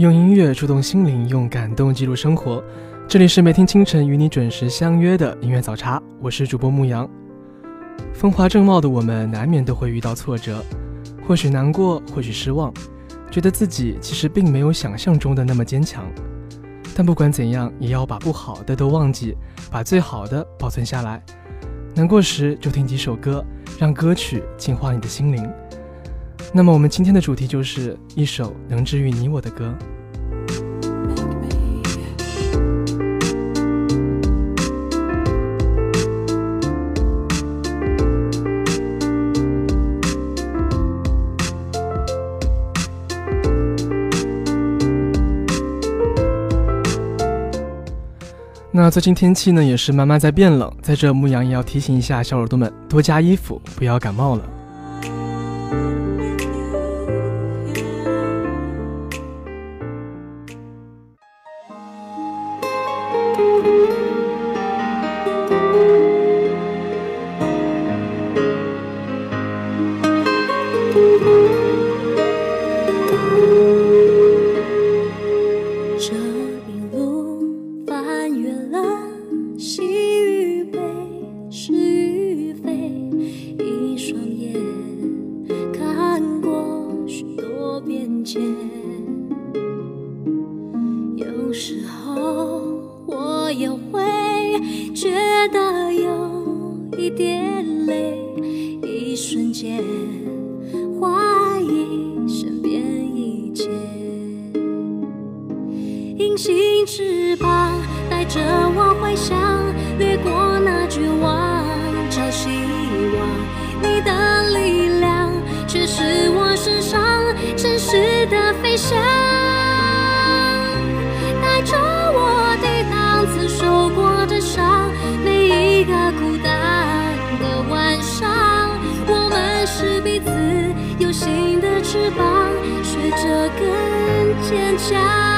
用音乐触动心灵，用感动记录生活。这里是每天清晨与你准时相约的音乐早茶，我是主播牧羊。风华正茂的我们，难免都会遇到挫折，或许难过，或许失望，觉得自己其实并没有想象中的那么坚强。但不管怎样，也要把不好的都忘记，把最好的保存下来。难过时就听几首歌，让歌曲净化你的心灵。那么，我们今天的主题就是一首能治愈你我的歌。那最近天气呢，也是慢慢在变冷，在这牧羊也要提醒一下小耳朵们，多加衣服，不要感冒了。着我回想，掠过那绝望，找希望。你的力量却是我身上真实的飞翔，带着我抵挡曾受过的伤，每一个孤单的晚上，我们是彼此有心的翅膀，学着更坚强。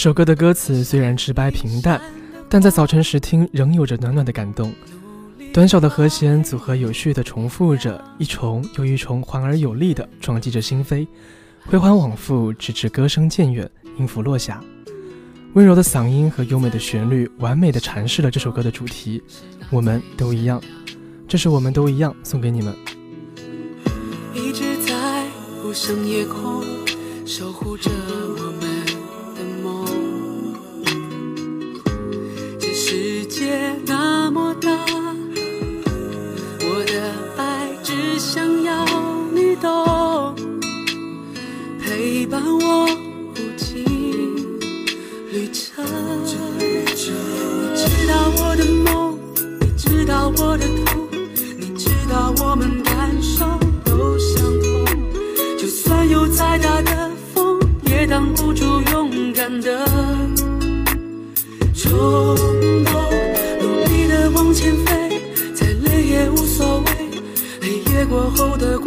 这首歌的歌词虽然直白平淡，但在早晨时听仍有着暖暖的感动。短小的和弦组合有序的重复着，一重又一重，缓而有力的撞击着心扉，回环往复，直至歌声渐远，音符落下。温柔的嗓音和优美的旋律，完美的阐释了这首歌的主题。我们都一样，这是我们都一样，送给你们。一直在无声夜空守护着我们的冲动。努力的往前飞，再累也无所谓。黑夜过后的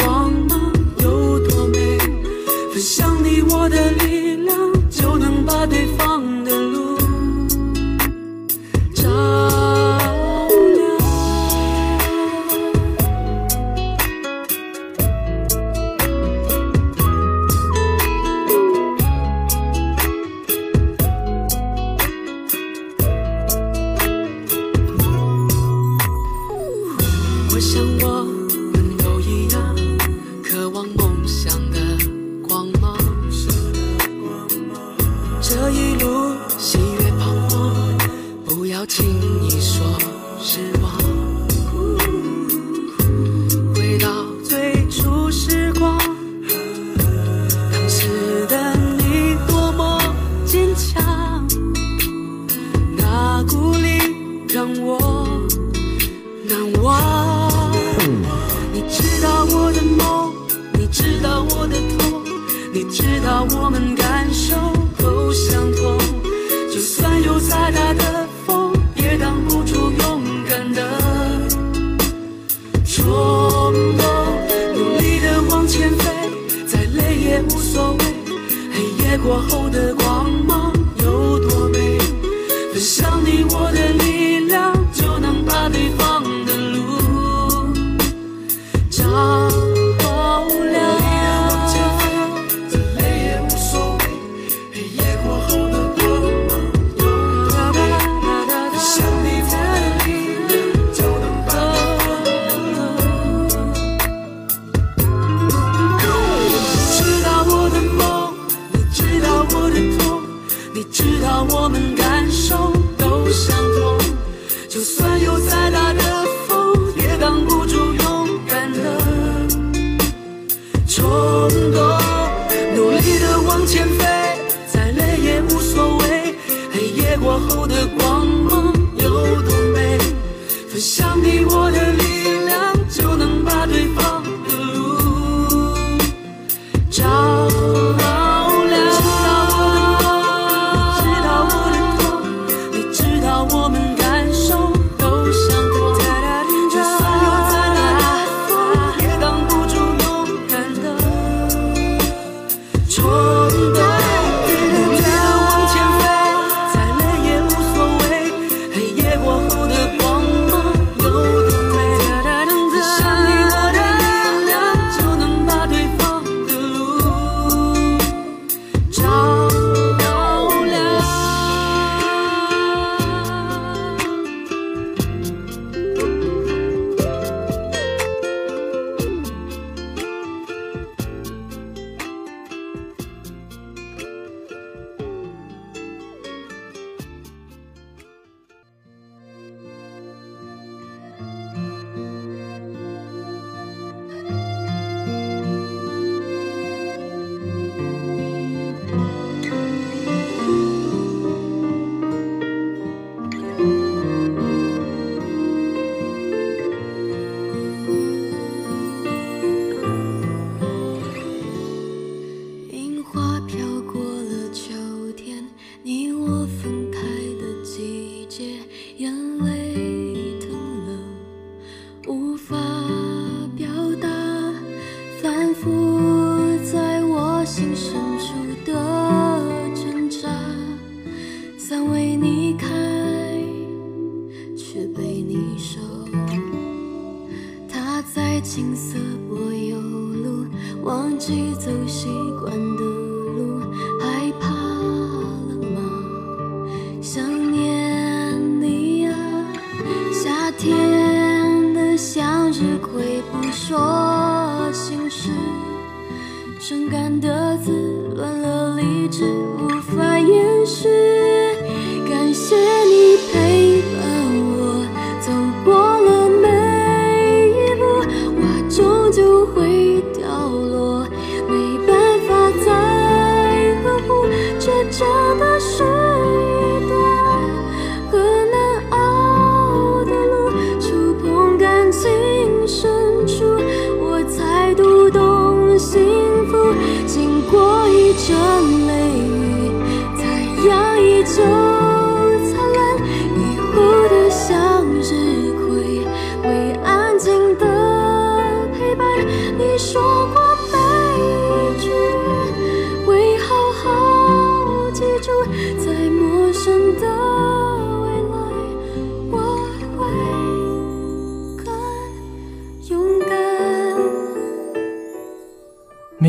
模糊的光。在青涩柏油路，忘记走习惯的路，害怕了吗？想念你啊，夏天的向日葵不说心事，伤感的字乱了理智，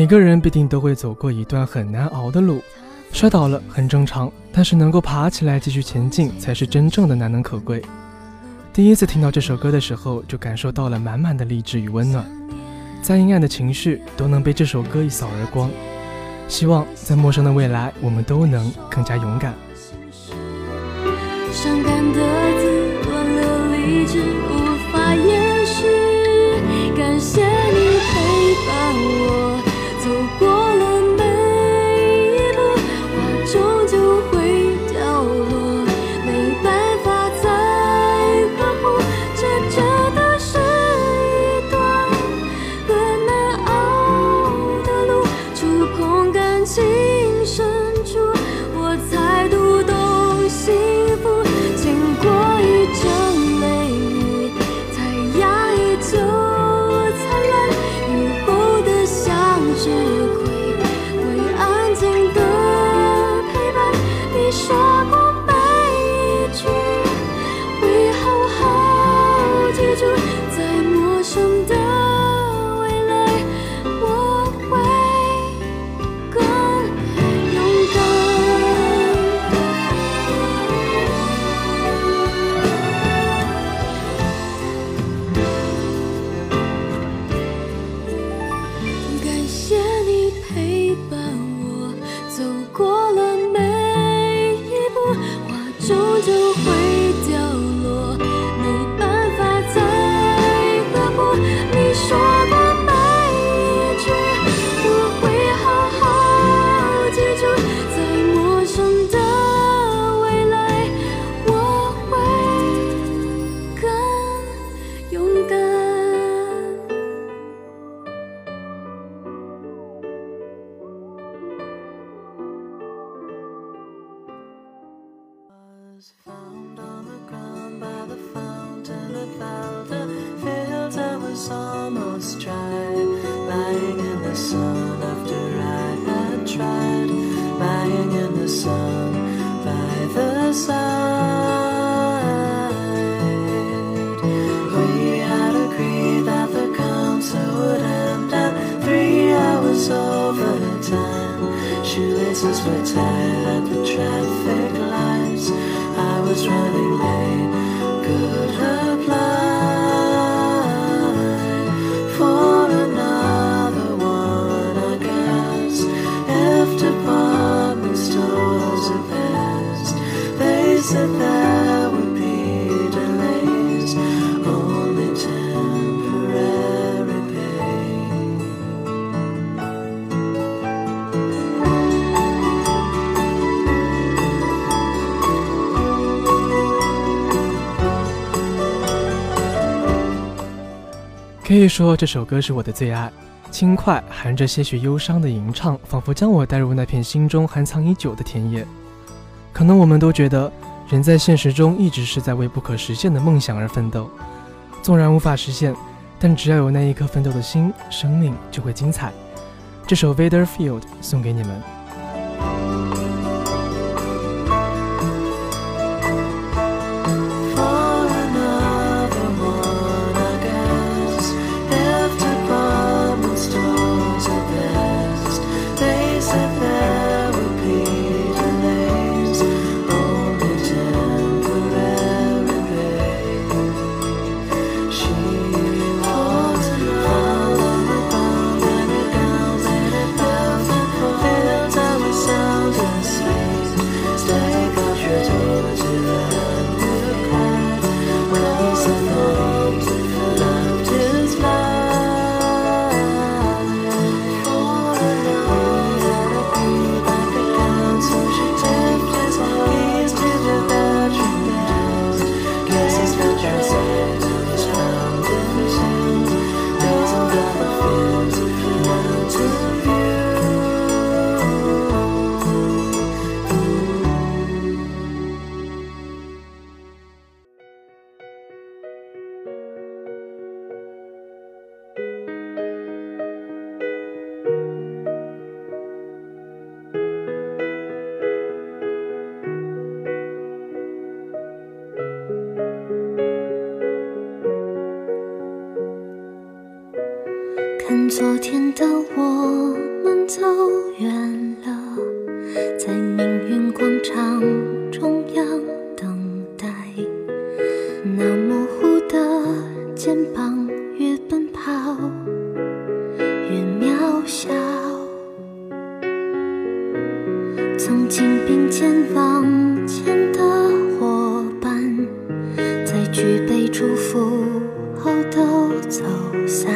每个人必定都会走过一段很难熬的路，摔倒了很正常，但是能够爬起来继续前进，才是真正的难能可贵。第一次听到这首歌的时候，就感受到了满满的励志与温暖，再阴暗的情绪都能被这首歌一扫而光。希望在陌生的未来，我们都能更加勇敢。伤感的字乱了理智，无法掩饰。感谢 switch 以说这首歌是我的最爱，轻快含着些许忧伤的吟唱，仿佛将我带入那片心中含藏已久的田野。可能我们都觉得，人在现实中一直是在为不可实现的梦想而奋斗，纵然无法实现，但只要有那一颗奋斗的心，生命就会精彩。这首《Vader Field》送给你们。曾经并肩往前的伙伴，在举杯祝福后都走散。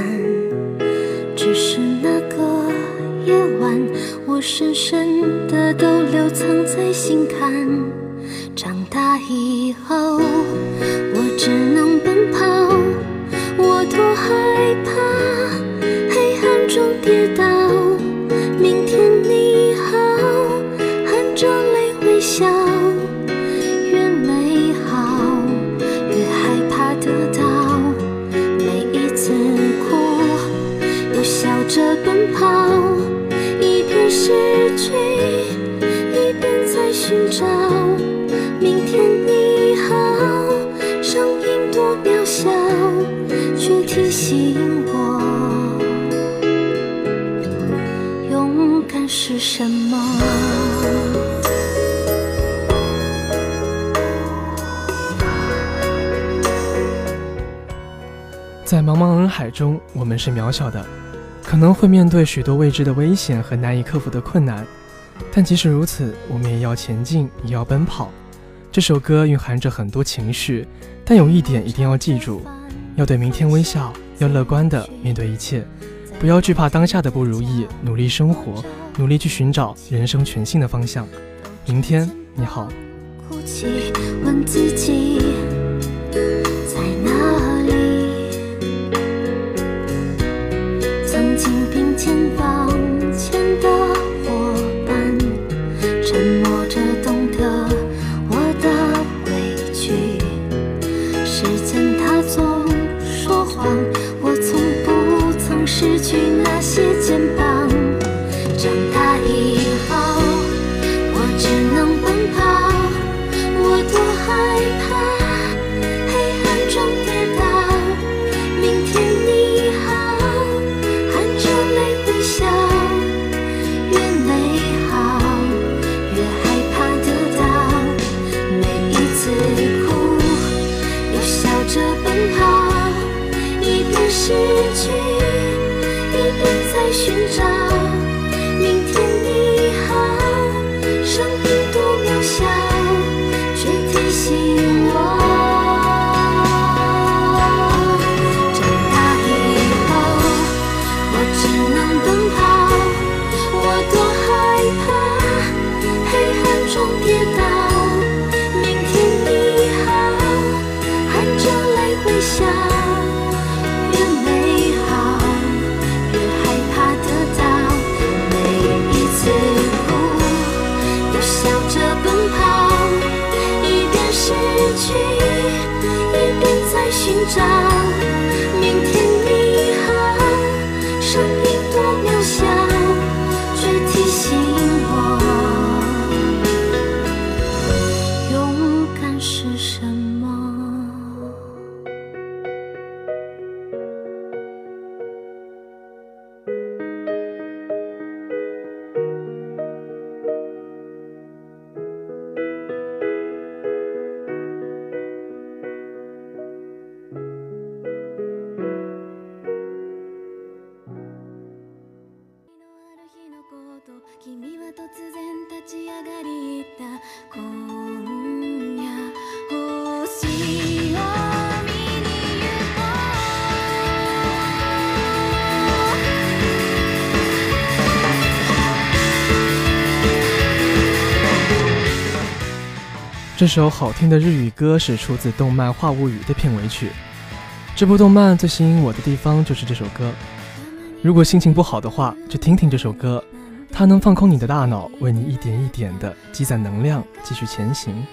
只是那个夜晚，我深深的都留藏在心坎。什么。在茫茫人海中，我们是渺小的，可能会面对许多未知的危险和难以克服的困难，但即使如此，我们也要前进，也要奔跑。这首歌蕴含着很多情绪，但有一点一定要记住：要对明天微笑，要乐观的面对一切，不要惧怕当下的不如意，努力生活，努力去寻找人生全新的方向。明天你好。哭泣，问自己在哪里？曾经并肩往前的伙伴，沉默着懂得我的委屈。时间它总说谎，我从不曾失去那些这首好听的日语歌是出自动漫《话物语》的片尾曲。这部动漫最吸引我的地方就是这首歌。如果心情不好的话，就听听这首歌，它能放空你的大脑为你一点一点的积攒能量继续前行。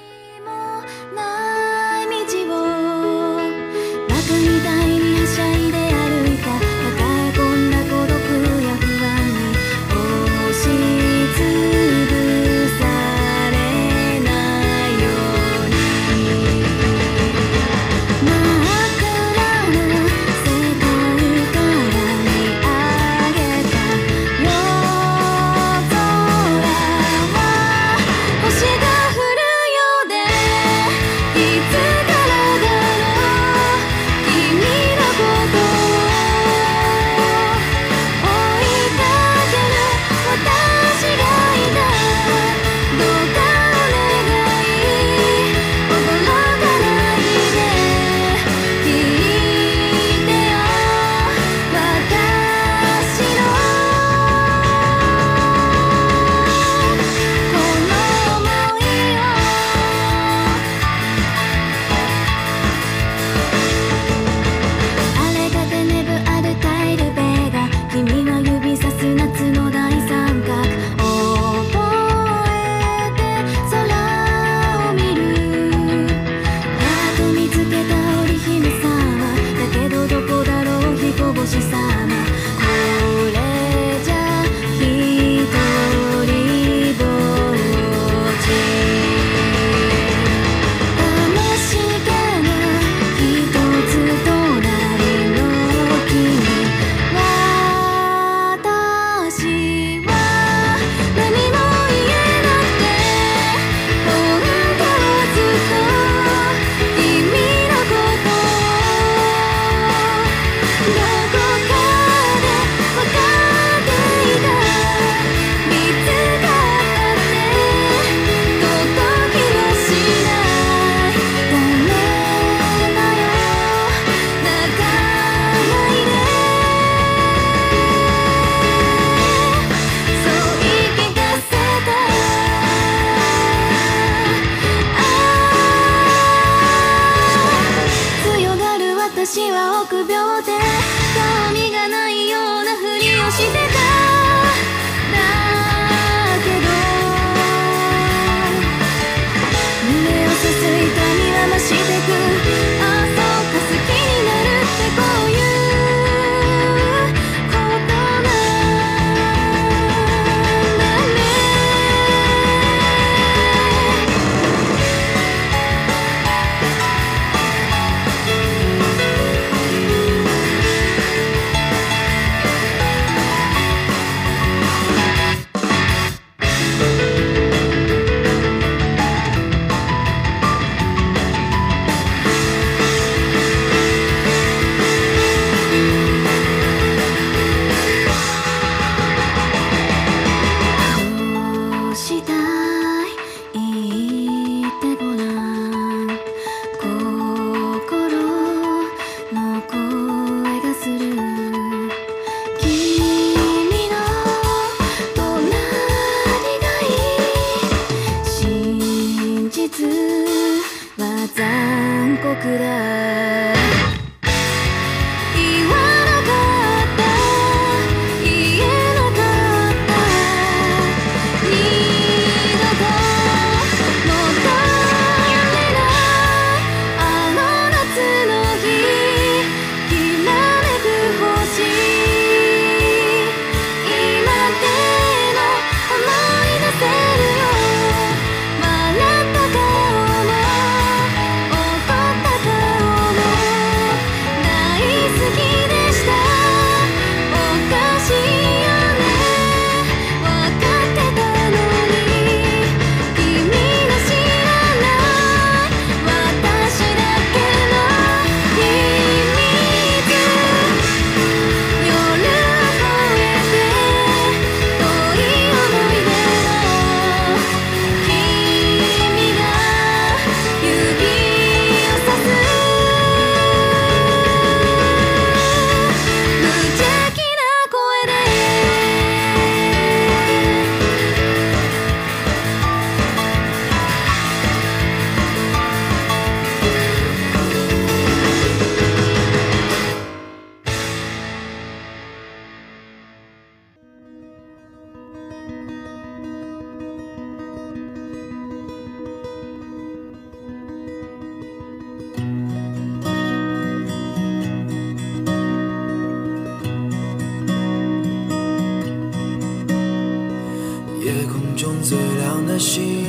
的星，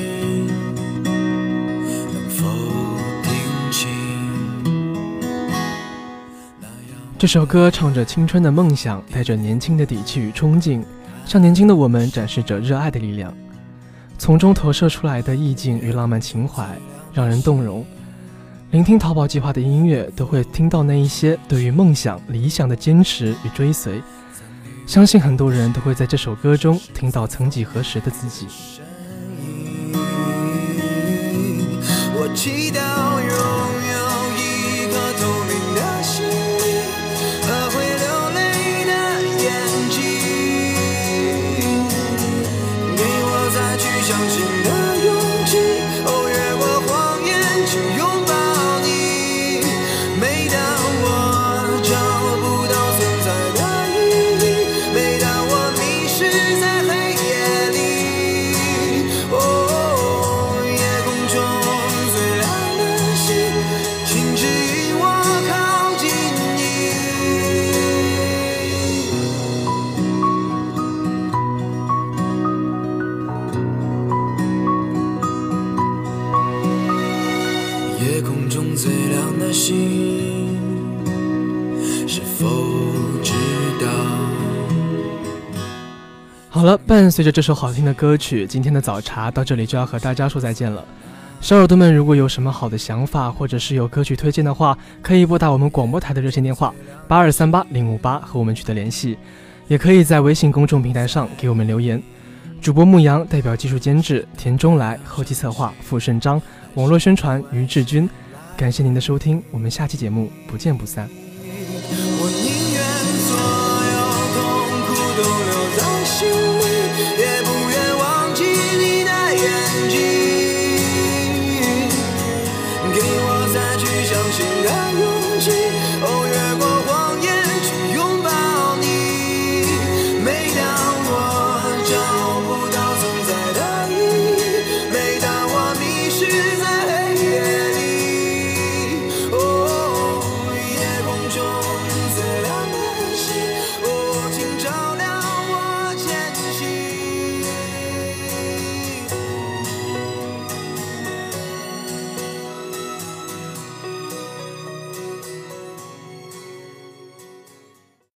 能否听清？这首歌唱着青春的梦想，带着年轻的底气与冲劲，向年轻的我们展示着热爱的力量。从中投射出来的意境与浪漫情怀，让人动容。聆听淘宝计划的音乐，都会听到那一些对于梦想、理想的坚持与追随。相信很多人都会在这首歌中听到曾几何时的自己。祈祷永伴随着这首好听的歌曲今天的早茶到这里就要和大家说再见了。小耳朵们如果有什么好的想法或者是有歌曲推荐的话可以拨打我们广播台的热线电话八二三八零五八和我们取得联系也可以在微信公众平台上给我们留言。主播牧羊代表技术监制田中来后期策划傅盛章网络宣传于志军感谢您的收听我们下期节目不见不散。我宁愿所有痛苦都留在心